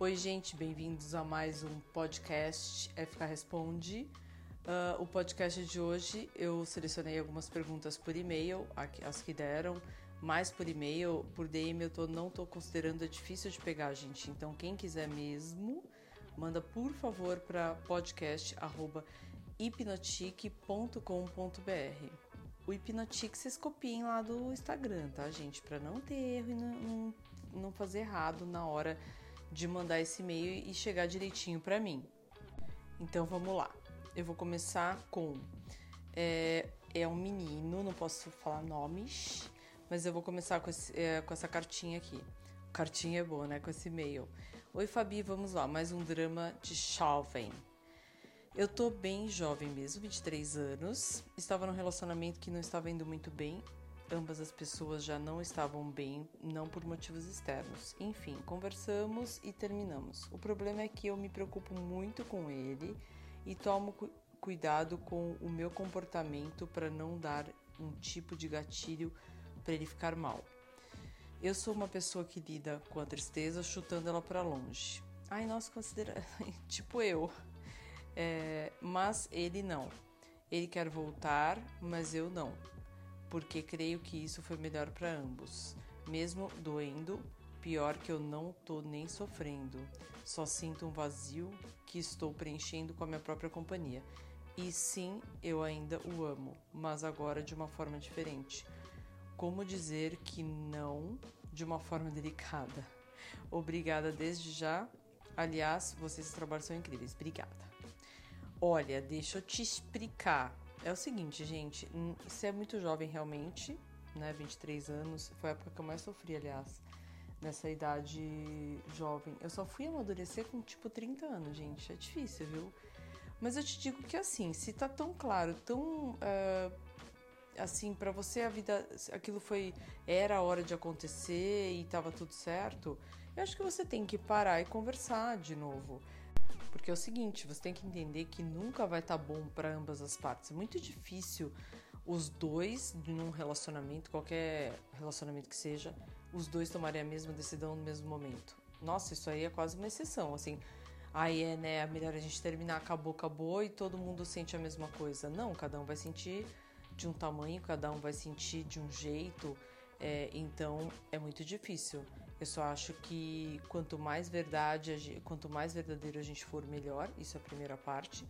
Oi, gente, bem-vindos a mais um podcast FK Responde. Uh, o podcast de hoje eu selecionei algumas perguntas por e-mail, as que deram, mais por e-mail, por DM eu tô, não tô considerando é difícil de pegar, gente. Então, quem quiser mesmo, manda por favor para podcast@hipnotic.com.br. O Hipnotic vocês copiem lá do Instagram, tá, gente? Para não ter erro e não, não fazer errado na hora de mandar esse e-mail e chegar direitinho para mim. Então vamos lá. Eu vou começar com é, é um menino, não posso falar nomes, mas eu vou começar com, esse, é, com essa cartinha aqui. Cartinha é boa, né? Com esse e-mail. Oi, Fabi, vamos lá. Mais um drama de jovem. Eu tô bem jovem mesmo, 23 anos. Estava num relacionamento que não estava indo muito bem. Ambas as pessoas já não estavam bem, não por motivos externos. Enfim, conversamos e terminamos. O problema é que eu me preocupo muito com ele e tomo cu cuidado com o meu comportamento para não dar um tipo de gatilho para ele ficar mal. Eu sou uma pessoa que lida com a tristeza chutando ela para longe. Ai, nossa, considera. tipo eu. É, mas ele não. Ele quer voltar, mas eu não. Porque creio que isso foi melhor para ambos. Mesmo doendo, pior que eu não tô nem sofrendo. Só sinto um vazio que estou preenchendo com a minha própria companhia. E sim, eu ainda o amo, mas agora de uma forma diferente. Como dizer que não de uma forma delicada? Obrigada desde já. Aliás, vocês trabalhos são incríveis. Obrigada. Olha, deixa eu te explicar. É o seguinte, gente, você é muito jovem realmente, né? 23 anos. Foi a época que eu mais sofri, aliás, nessa idade jovem. Eu só fui amadurecer com tipo 30 anos, gente. É difícil, viu? Mas eu te digo que assim, se tá tão claro, tão. Uh, assim, para você a vida. Aquilo foi. Era a hora de acontecer e tava tudo certo. Eu acho que você tem que parar e conversar de novo. Porque é o seguinte, você tem que entender que nunca vai estar tá bom para ambas as partes. É muito difícil os dois, num relacionamento, qualquer relacionamento que seja, os dois tomarem a mesma decisão no mesmo momento. Nossa, isso aí é quase uma exceção, assim. Aí é, né, é melhor a gente terminar, acabou, acabou e todo mundo sente a mesma coisa. Não, cada um vai sentir de um tamanho, cada um vai sentir de um jeito. É, então é muito difícil. Eu só acho que quanto mais verdade, quanto mais verdadeiro a gente for, melhor. Isso é a primeira parte.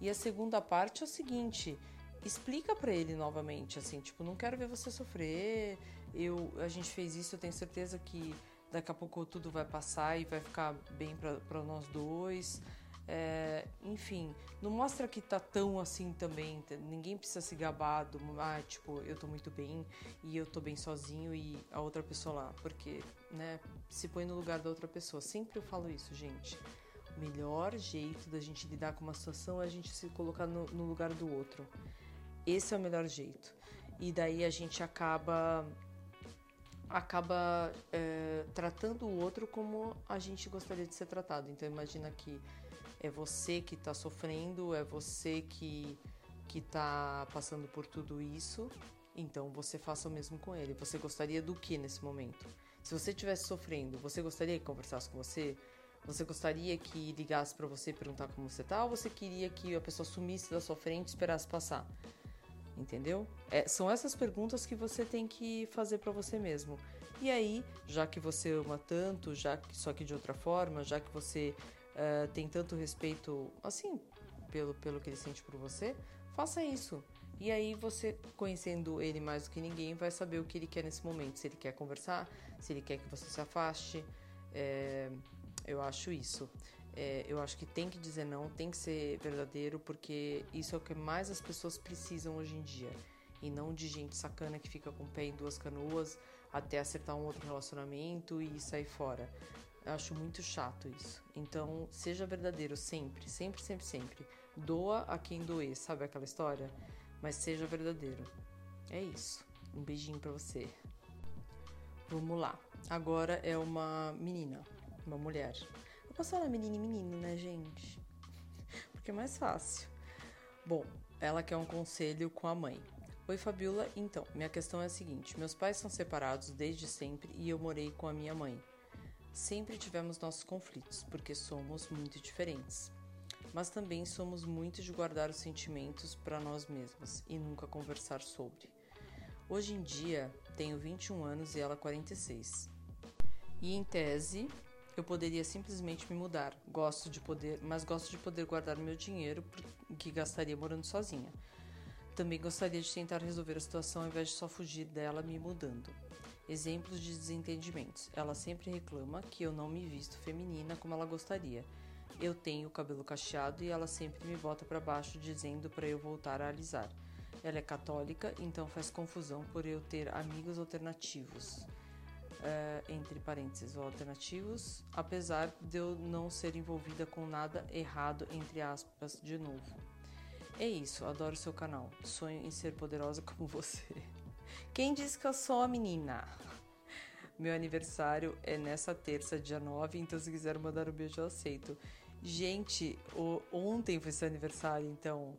E a segunda parte é o seguinte: explica para ele novamente, assim, tipo, não quero ver você sofrer. Eu, a gente fez isso, eu tenho certeza que daqui a pouco tudo vai passar e vai ficar bem para nós dois. É, enfim, não mostra que tá tão assim também. Ninguém precisa se gabar do, ah, tipo, eu tô muito bem e eu tô bem sozinho e a outra pessoa lá. Porque, né, se põe no lugar da outra pessoa. Sempre eu falo isso, gente. O melhor jeito da gente lidar com uma situação é a gente se colocar no, no lugar do outro. Esse é o melhor jeito. E daí a gente acaba acaba é, tratando o outro como a gente gostaria de ser tratado. Então imagina que é você que está sofrendo, é você que que está passando por tudo isso. Então você faça o mesmo com ele. Você gostaria do que nesse momento? Se você estivesse sofrendo, você gostaria que conversasse com você? Você gostaria que ligasse para você perguntar como você tá? Ou você queria que a pessoa sumisse da sua frente e esperasse passar? Entendeu? É, são essas perguntas que você tem que fazer para você mesmo. E aí, já que você ama tanto, já que só que de outra forma, já que você uh, tem tanto respeito, assim, pelo, pelo que ele sente por você, faça isso. E aí você, conhecendo ele mais do que ninguém, vai saber o que ele quer nesse momento. Se ele quer conversar, se ele quer que você se afaste. É, eu acho isso. É, eu acho que tem que dizer não, tem que ser verdadeiro, porque isso é o que mais as pessoas precisam hoje em dia. E não de gente sacana que fica com o pé em duas canoas até acertar um outro relacionamento e sair fora. Eu acho muito chato isso. Então, seja verdadeiro sempre, sempre, sempre, sempre. Doa a quem doer, sabe aquela história? Mas seja verdadeiro. É isso. Um beijinho para você. Vamos lá. Agora é uma menina, uma mulher. Eu posso falar menina e menino, né, gente? Porque é mais fácil. Bom, ela quer um conselho com a mãe. Oi, Fabiola. Então, minha questão é a seguinte: meus pais são separados desde sempre e eu morei com a minha mãe. Sempre tivemos nossos conflitos, porque somos muito diferentes. Mas também somos muito de guardar os sentimentos para nós mesmas e nunca conversar sobre. Hoje em dia, tenho 21 anos e ela 46. E em tese, eu poderia simplesmente me mudar. Gosto de poder, mas gosto de poder guardar meu dinheiro que gastaria morando sozinha. Também gostaria de tentar resolver a situação ao invés de só fugir dela me mudando. Exemplos de desentendimentos. Ela sempre reclama que eu não me visto feminina como ela gostaria. Eu tenho o cabelo cacheado e ela sempre me bota para baixo dizendo para eu voltar a alisar. Ela é católica, então faz confusão por eu ter amigos alternativos. Uh, entre parênteses, alternativos, apesar de eu não ser envolvida com nada errado, entre aspas, de novo. É isso, adoro seu canal. Sonho em ser poderosa como você. Quem disse que eu sou a menina? Meu aniversário é nessa terça, dia 9, então se quiser mandar um beijo eu aceito. Gente, o, ontem foi seu aniversário, então.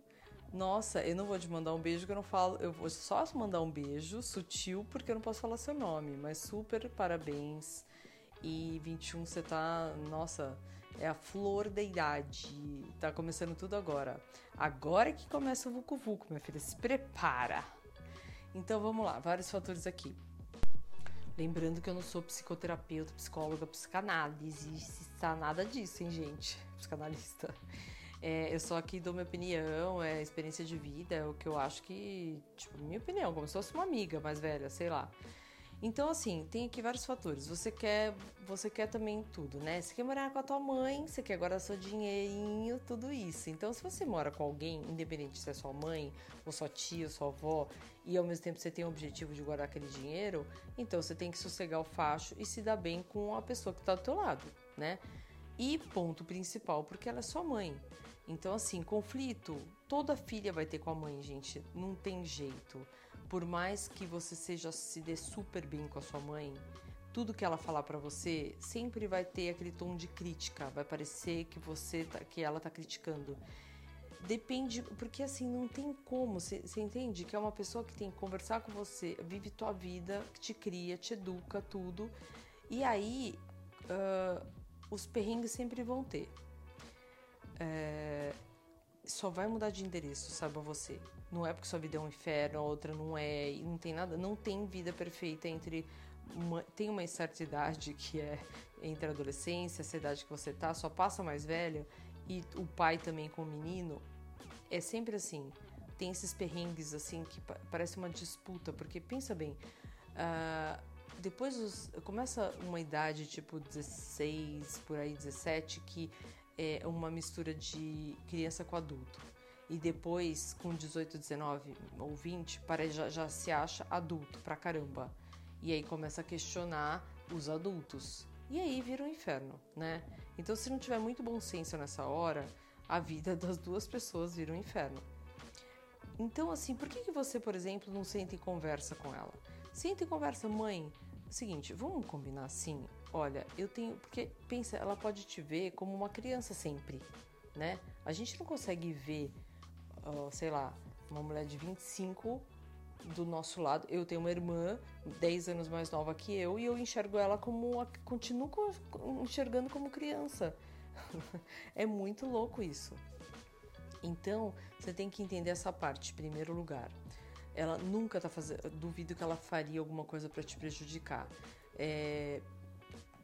Nossa, eu não vou te mandar um beijo que eu não falo. Eu vou só mandar um beijo sutil porque eu não posso falar seu nome, mas super parabéns. E 21 você tá, nossa, é a flor da idade. Tá começando tudo agora. Agora que começa o Vucu Vucu, minha filha, se prepara. Então vamos lá, vários fatores aqui. Lembrando que eu não sou psicoterapeuta, psicóloga, psicanálise, está nada disso, hein, gente? Psicanalista. É, eu só aqui dou minha opinião, é experiência de vida, é o que eu acho que, tipo, minha opinião, como se fosse uma amiga mais velha, sei lá. Então, assim, tem aqui vários fatores. Você quer, você quer também tudo, né? Você quer morar com a tua mãe, você quer guardar seu dinheirinho, tudo isso. Então, se você mora com alguém, independente se é sua mãe, ou sua tia, ou sua avó, e ao mesmo tempo você tem o objetivo de guardar aquele dinheiro, então você tem que sossegar o facho e se dar bem com a pessoa que está do teu lado, né? E ponto principal, porque ela é sua mãe. Então, assim, conflito, toda filha vai ter com a mãe, gente. Não tem jeito por mais que você seja se dê super bem com a sua mãe, tudo que ela falar para você sempre vai ter aquele tom de crítica, vai parecer que você tá, que ela tá criticando. Depende, porque assim não tem como, você entende que é uma pessoa que tem que conversar com você, vive tua vida, te cria, te educa, tudo. E aí uh, os perrengues sempre vão ter. É, só vai mudar de endereço, saiba você. Não é porque sua vida é um inferno, a outra não é, e não tem nada, não tem vida perfeita entre uma, tem uma certa idade que é entre a adolescência, essa idade que você tá, só passa mais velho e o pai também com o menino, é sempre assim. Tem esses perrengues assim que parece uma disputa, porque pensa bem, uh, depois os, começa uma idade tipo 16, por aí 17, que é uma mistura de criança com adulto. E depois, com 18, 19 ou 20, para, já, já se acha adulto pra caramba. E aí começa a questionar os adultos. E aí vira um inferno, né? Então, se não tiver muito bom senso nessa hora, a vida das duas pessoas vira um inferno. Então, assim, por que, que você, por exemplo, não senta e conversa com ela? Senta e conversa, mãe. Seguinte, vamos combinar assim? Olha, eu tenho. Porque, pensa, ela pode te ver como uma criança sempre, né? A gente não consegue ver, uh, sei lá, uma mulher de 25 do nosso lado. Eu tenho uma irmã 10 anos mais nova que eu e eu enxergo ela como. Continuo enxergando como criança. é muito louco isso. Então, você tem que entender essa parte, em primeiro lugar. Ela nunca tá fazendo. Duvido que ela faria alguma coisa para te prejudicar. É,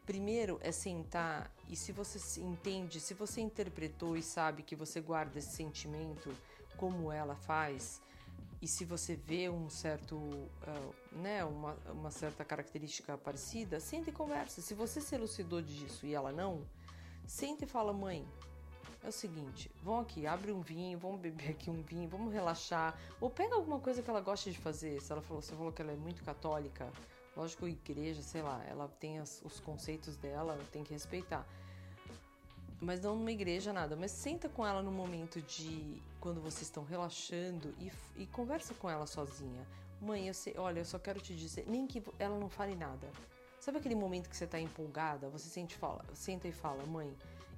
Primeiro é sentar e se você se entende, se você interpretou e sabe que você guarda esse sentimento como ela faz, e se você vê um certo, uh, né, uma, uma certa característica parecida, senta e conversa. Se você se elucidou disso e ela não, senta e fala, mãe, é o seguinte, vão aqui, abre um vinho, vamos beber aqui um vinho, vamos relaxar. Ou pega alguma coisa que ela gosta de fazer. Se ela falou, você falou que ela é muito católica, Lógico, igreja, sei lá, ela tem as, os conceitos dela, tem que respeitar. Mas não numa igreja, nada. Mas senta com ela no momento de quando vocês estão relaxando e, e conversa com ela sozinha. Mãe, eu sei, olha, eu só quero te dizer, nem que ela não fale nada. Sabe aquele momento que você está empolgada? Você sente, fala, senta e fala, mãe,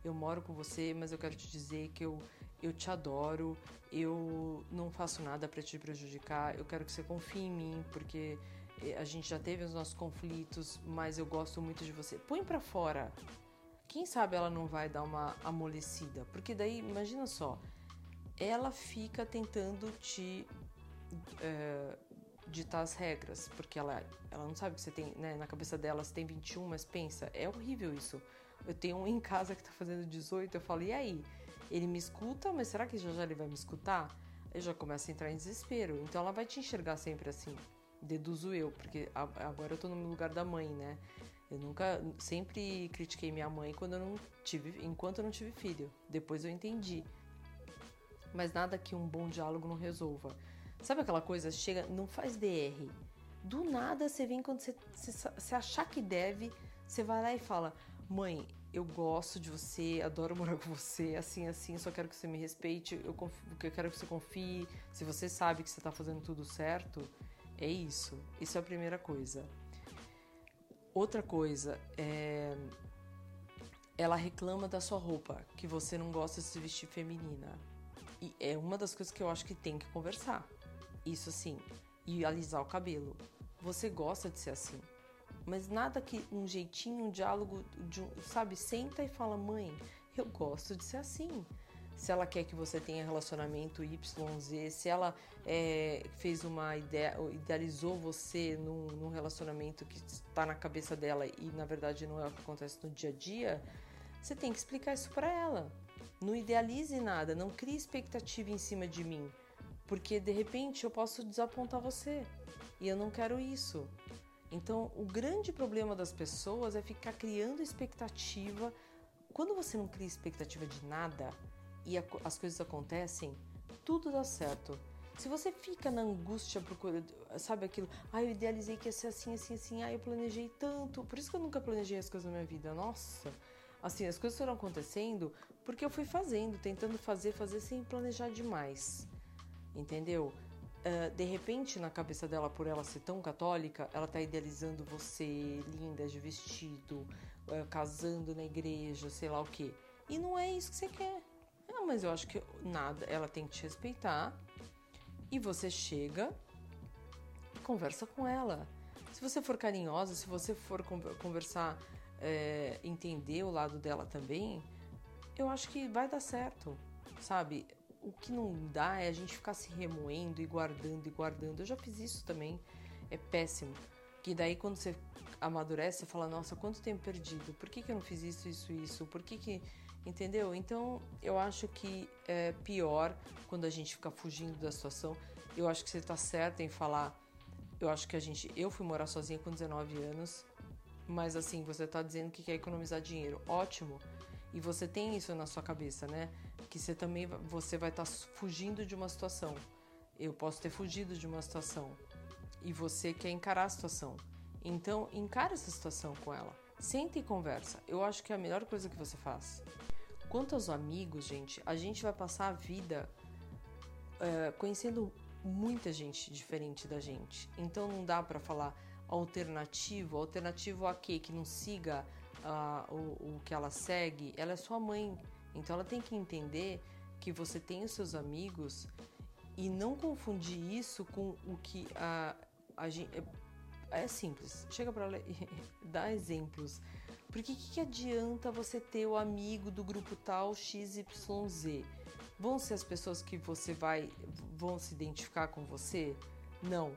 eu moro com você, mas eu quero te dizer que eu, eu te adoro, eu não faço nada para te prejudicar, eu quero que você confie em mim, porque a gente já teve os nossos conflitos, mas eu gosto muito de você. Põe para fora. Quem sabe ela não vai dar uma amolecida? Porque daí, imagina só, ela fica tentando te é, ditar as regras, porque ela, ela não sabe que você tem, né, na cabeça dela você tem 21, mas pensa, é horrível isso. Eu tenho um em casa que tá fazendo 18, eu falo, e aí? Ele me escuta, mas será que já já ele vai me escutar? Eu já começo a entrar em desespero. Então ela vai te enxergar sempre assim. Deduzo eu, porque agora eu tô no lugar da mãe, né? Eu nunca, sempre critiquei minha mãe quando eu não tive, enquanto eu não tive filho. Depois eu entendi. Mas nada que um bom diálogo não resolva. Sabe aquela coisa? Chega, não faz DR. Do nada você vem quando você, você, você achar que deve, você vai lá e fala: Mãe, eu gosto de você, adoro morar com você, assim, assim, só quero que você me respeite, eu, confio, eu quero que você confie. Se você sabe que você tá fazendo tudo certo, é isso. Isso é a primeira coisa. Outra coisa é. Ela reclama da sua roupa, que você não gosta de se vestir feminina. E é uma das coisas que eu acho que tem que conversar. Isso sim. E alisar o cabelo. Você gosta de ser assim. Mas nada que um jeitinho, um diálogo, de, sabe? Senta e fala, mãe, eu gosto de ser assim. Se ela quer que você tenha relacionamento YZ, se ela é, fez uma ideia, idealizou você num, num relacionamento que está na cabeça dela e na verdade não é o que acontece no dia a dia, você tem que explicar isso para ela. Não idealize nada, não crie expectativa em cima de mim, porque de repente eu posso desapontar você e eu não quero isso. Então, o grande problema das pessoas é ficar criando expectativa. Quando você não cria expectativa de nada e a, as coisas acontecem, tudo dá certo. Se você fica na angústia procurando, sabe aquilo, ah, eu idealizei que ia ser assim, assim, assim, ah, eu planejei tanto. Por isso que eu nunca planejei as coisas na minha vida. Nossa, assim, as coisas foram acontecendo porque eu fui fazendo, tentando fazer, fazer sem planejar demais. Entendeu? Uh, de repente, na cabeça dela, por ela ser tão católica, ela tá idealizando você linda, de vestido, uh, casando na igreja, sei lá o quê. E não é isso que você quer. Ah, mas eu acho que nada, ela tem que te respeitar. E você chega e conversa com ela. Se você for carinhosa, se você for conversar, é, entender o lado dela também, eu acho que vai dar certo, sabe? o que não dá é a gente ficar se remoendo e guardando e guardando. Eu já fiz isso também, é péssimo. Que daí quando você amadurece, você fala, nossa, quanto tempo perdido? Por que, que eu não fiz isso, isso, isso? Por que que... Entendeu? Então, eu acho que é pior quando a gente fica fugindo da situação. Eu acho que você tá certa em falar... Eu acho que a gente... Eu fui morar sozinha com 19 anos, mas assim, você tá dizendo que quer economizar dinheiro. Ótimo. E você tem isso na sua cabeça, né? que você também você vai estar tá fugindo de uma situação. Eu posso ter fugido de uma situação e você quer encarar a situação. Então, encara essa situação com ela. Senta e conversa. Eu acho que é a melhor coisa que você faz. Quanto aos amigos, gente, a gente vai passar a vida é, conhecendo muita gente diferente da gente. Então não dá para falar alternativo. Alternativo a quê? Que não siga uh, o, o que ela segue. Ela é sua mãe. Então ela tem que entender que você tem os seus amigos e não confundir isso com o que a, a gente. É, é simples, chega para dar exemplos. Porque que, que adianta você ter o amigo do grupo tal XYZ? Vão ser as pessoas que você vai vão se identificar com você? Não.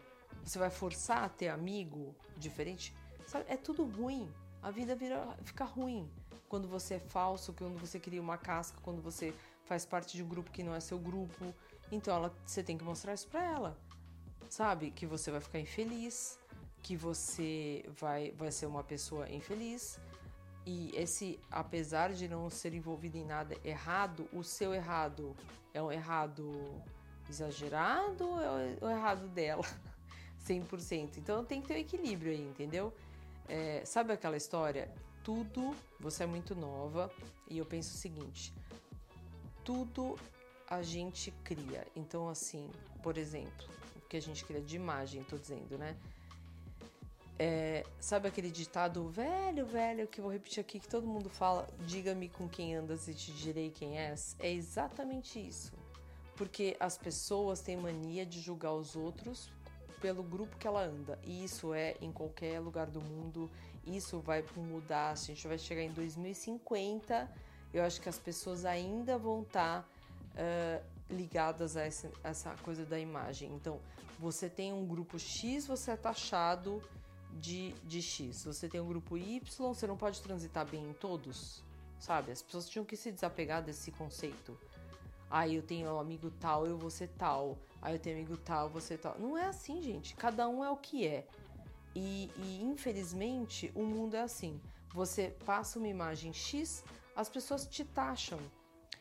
Você vai forçar a ter amigo diferente? Sabe, é tudo ruim. A vida vira, fica ruim quando você é falso, quando você cria uma casca, quando você faz parte de um grupo que não é seu grupo. Então ela, você tem que mostrar isso para ela. Sabe? Que você vai ficar infeliz, que você vai, vai ser uma pessoa infeliz. E esse, apesar de não ser envolvido em nada errado, o seu errado é um errado exagerado ou é o errado dela? 100%. Então tem que ter um equilíbrio aí, entendeu? É, sabe aquela história? tudo, você é muito nova e eu penso o seguinte: tudo a gente cria. Então, assim, por exemplo, o que a gente cria de imagem, tô dizendo, né? É, sabe aquele ditado velho, velho, que eu vou repetir aqui, que todo mundo fala: diga-me com quem andas e te direi quem és? É exatamente isso. Porque as pessoas têm mania de julgar os outros pelo grupo que ela anda. E isso é em qualquer lugar do mundo. Isso vai mudar. A gente vai chegar em 2050. Eu acho que as pessoas ainda vão estar tá, uh, ligadas a essa, essa coisa da imagem. Então, você tem um grupo X, você é taxado de, de X. Você tem um grupo Y, você não pode transitar bem em todos, sabe? As pessoas tinham que se desapegar desse conceito. Ah, eu tenho um amigo tal, eu vou ser tal. Ah, eu tenho amigo tal, você tal. Não é assim, gente. Cada um é o que é. E, e infelizmente o mundo é assim. Você passa uma imagem X, as pessoas te taxam.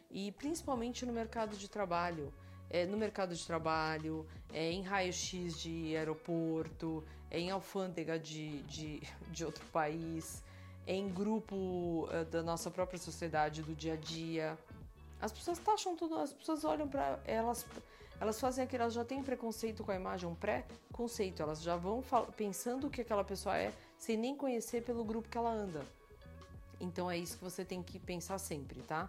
E principalmente no mercado de trabalho. É, no mercado de trabalho, é, em raio-x de aeroporto, é, em alfândega de, de, de outro país, é em grupo é, da nossa própria sociedade do dia a dia. As pessoas taxam tudo, as pessoas olham para elas, elas fazem aquilo, elas já têm preconceito com a imagem, um pré-conceito, elas já vão pensando o que aquela pessoa é, sem nem conhecer pelo grupo que ela anda. Então é isso que você tem que pensar sempre, tá?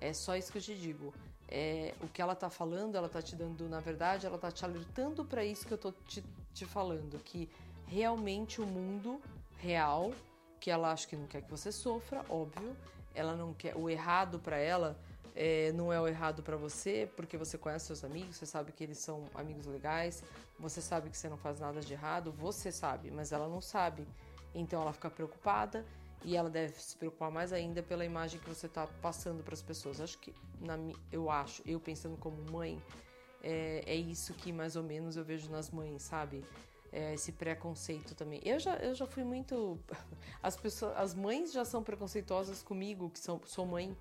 É só isso que eu te digo. É, o que ela tá falando, ela tá te dando, na verdade, ela tá te alertando para isso que eu tô te, te falando, que realmente o mundo real, que ela acha que não quer que você sofra, óbvio, ela não quer o errado para ela é, não é o errado para você, porque você conhece seus amigos, você sabe que eles são amigos legais, você sabe que você não faz nada de errado, você sabe, mas ela não sabe. Então ela fica preocupada e ela deve se preocupar mais ainda pela imagem que você está passando para as pessoas. Acho que, na, eu acho, eu pensando como mãe, é, é, isso que mais ou menos eu vejo nas mães, sabe? É, esse preconceito também. Eu já, eu já fui muito. As pessoas, as mães já são preconceituosas comigo, que são, sou mãe.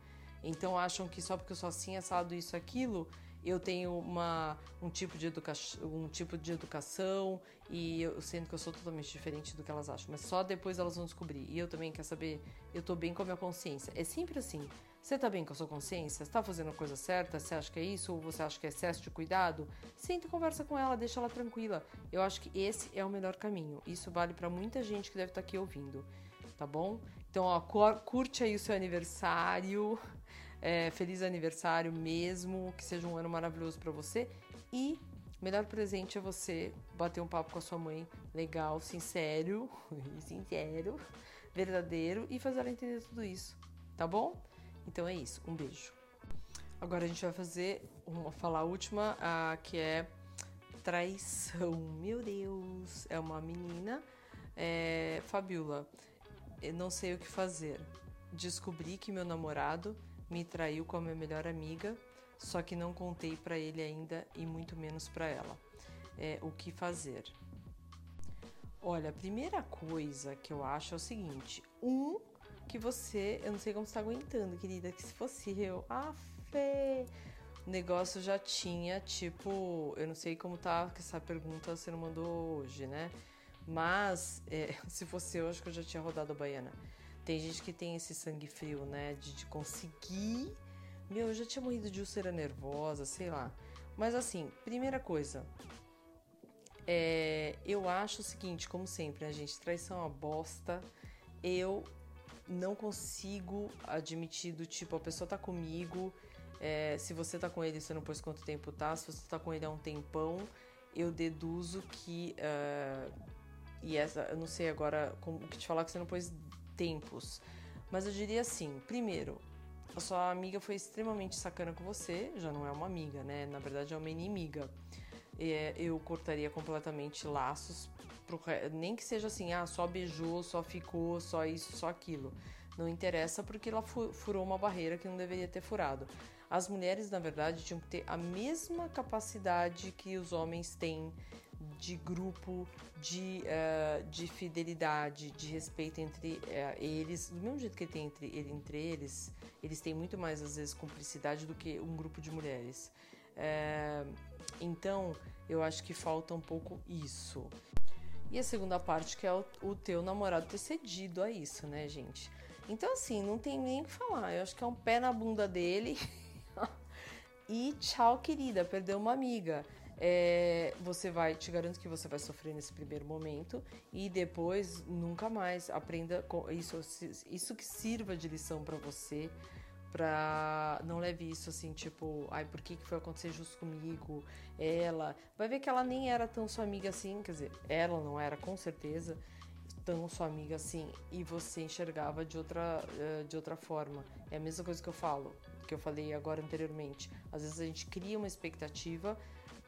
Então acham que só porque eu sou assim, assado, isso, aquilo, eu tenho uma, um, tipo de educação, um tipo de educação e eu sendo que eu sou totalmente diferente do que elas acham. Mas só depois elas vão descobrir. E eu também quero saber, eu tô bem com a minha consciência. É sempre assim. Você tá bem com a sua consciência? Você tá fazendo a coisa certa? Você acha que é isso? Ou você acha que é excesso de cuidado? Senta e conversa com ela, deixa ela tranquila. Eu acho que esse é o melhor caminho. Isso vale para muita gente que deve estar tá aqui ouvindo. Tá bom? Então, ó, curte aí o seu aniversário. É, feliz aniversário mesmo, que seja um ano maravilhoso para você. E melhor presente é você bater um papo com a sua mãe legal, sincero, sincero, verdadeiro e fazer ela entender tudo isso, tá bom? Então é isso, um beijo. Agora a gente vai fazer uma falar última, a, que é traição. Meu Deus, é uma menina. É, Fabiola, eu não sei o que fazer. Descobri que meu namorado me traiu com a minha melhor amiga, só que não contei para ele ainda e muito menos para ela. É, o que fazer? Olha, a primeira coisa que eu acho é o seguinte: um, que você, eu não sei como você tá aguentando, querida, que se fosse eu, ah, fé, o negócio já tinha, tipo, eu não sei como tá, que essa pergunta você não mandou hoje, né? Mas, é, se fosse eu, acho que eu já tinha rodado a baiana. Tem gente que tem esse sangue frio, né? De, de conseguir. Meu, eu já tinha morrido de úlcera nervosa, sei lá. Mas assim, primeira coisa. É, eu acho o seguinte, como sempre, a né, gente? Traição é uma bosta. Eu não consigo admitir do tipo, a pessoa tá comigo. É, se você tá com ele, você não pôs quanto tempo tá. Se você tá com ele há um tempão, eu deduzo que. Uh, e essa, eu não sei agora como que te falar que você não pôs tempos. Mas eu diria assim: primeiro, a sua amiga foi extremamente sacana com você, já não é uma amiga, né? Na verdade é uma inimiga. É, eu cortaria completamente laços, pro, nem que seja assim, ah, só beijou, só ficou, só isso, só aquilo. Não interessa porque ela furou uma barreira que não deveria ter furado. As mulheres, na verdade, tinham que ter a mesma capacidade que os homens têm de grupo, de, uh, de fidelidade, de respeito entre uh, eles. Do mesmo jeito que tem entre, entre eles, eles têm muito mais, às vezes, cumplicidade do que um grupo de mulheres. Uh, então, eu acho que falta um pouco isso. E a segunda parte, que é o, o teu namorado ter cedido a isso, né, gente? Então, assim, não tem nem o que falar. Eu acho que é um pé na bunda dele. e tchau, querida, perdeu uma amiga é, você vai, te garanto que você vai sofrer nesse primeiro momento e depois nunca mais aprenda isso, isso que sirva de lição para você, pra não leve isso assim, tipo, ai, por que, que foi acontecer justo comigo? Ela. Vai ver que ela nem era tão sua amiga assim, quer dizer, ela não era com certeza tão sua amiga assim e você enxergava de outra, eh, de outra forma. É a mesma coisa que eu falo, que eu falei agora anteriormente. Às vezes a gente cria uma expectativa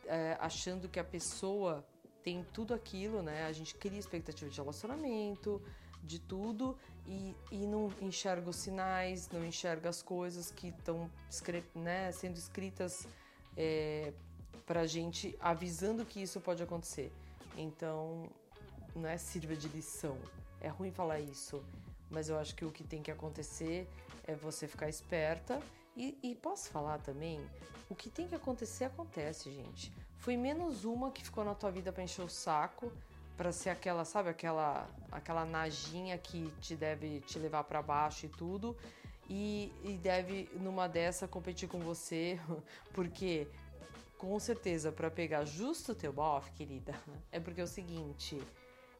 é, achando que a pessoa tem tudo aquilo, né? A gente cria expectativa de relacionamento, de tudo e, e não enxerga os sinais, não enxerga as coisas que estão né, sendo escritas é, pra gente avisando que isso pode acontecer. Então, não é sirva de lição. É ruim falar isso, mas eu acho que o que tem que acontecer é você ficar esperta. E, e posso falar também, o que tem que acontecer acontece, gente. Foi menos uma que ficou na tua vida para encher o saco, para ser aquela, sabe, aquela aquela najinha que te deve te levar para baixo e tudo. E, e deve numa dessa competir com você, porque com certeza para pegar justo o teu bofe, querida, é porque é o seguinte,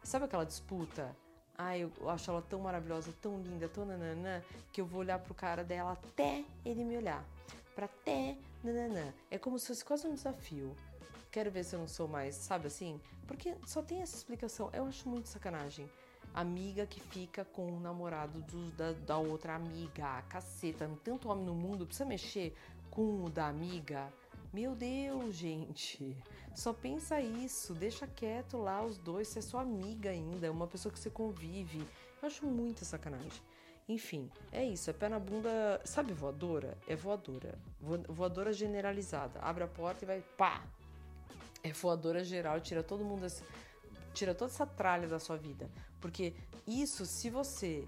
Sabe aquela disputa? Ai, eu acho ela tão maravilhosa, tão linda, tão nananã, que eu vou olhar pro cara dela até ele me olhar. Pra até nananã. É como se fosse quase um desafio. Quero ver se eu não sou mais, sabe assim? Porque só tem essa explicação. Eu acho muito sacanagem. Amiga que fica com o namorado do, da, da outra amiga. Caceta, tanto homem no mundo, precisa mexer com o da amiga. Meu Deus, gente. Só pensa isso, deixa quieto lá os dois, você é sua amiga ainda, é uma pessoa que você convive. Eu acho muita sacanagem. Enfim, é isso, é pé na bunda. Sabe voadora? É voadora. Voadora generalizada. Abre a porta e vai pá! É voadora geral, tira todo mundo tira toda essa tralha da sua vida. Porque isso, se você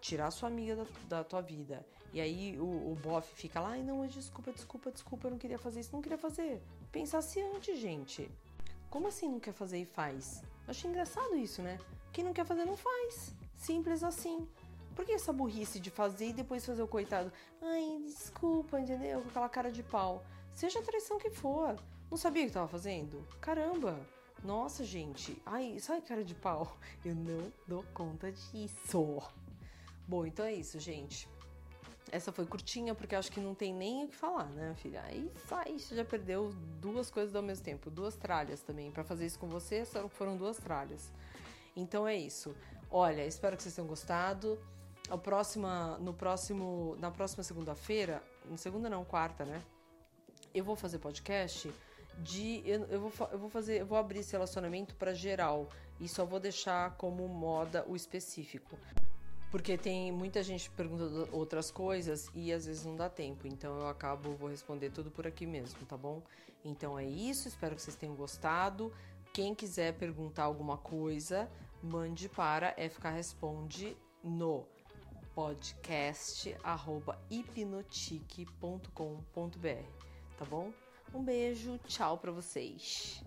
tirar sua amiga da, da tua vida e aí o, o bofe fica lá, ai não, desculpa, desculpa, desculpa, eu não queria fazer isso, não queria fazer. Pensasse antes, gente. Como assim não quer fazer e faz? Eu achei engraçado isso, né? Quem não quer fazer não faz. Simples assim. Por que essa burrice de fazer e depois fazer o coitado? Ai, desculpa, entendeu? Com aquela cara de pau. Seja a traição que for. Não sabia o que tava fazendo? Caramba! Nossa, gente. Ai, sai cara de pau. Eu não dou conta disso. Bom, então é isso, gente. Essa foi curtinha, porque acho que não tem nem o que falar, né, filha? Aí sai, já perdeu duas coisas ao mesmo tempo, duas tralhas também. Para fazer isso com você, foram duas tralhas. Então é isso. Olha, espero que vocês tenham gostado. A próxima, no próximo, na próxima segunda-feira, segunda não, quarta, né? Eu vou fazer podcast de eu, eu, vou, eu vou fazer, eu vou abrir esse relacionamento para geral e só vou deixar como moda o específico. Porque tem muita gente perguntando outras coisas e às vezes não dá tempo. Então eu acabo, vou responder tudo por aqui mesmo, tá bom? Então é isso, espero que vocês tenham gostado. Quem quiser perguntar alguma coisa, mande para FK Responde no podcast hipnotique.com.br, tá bom? Um beijo, tchau para vocês.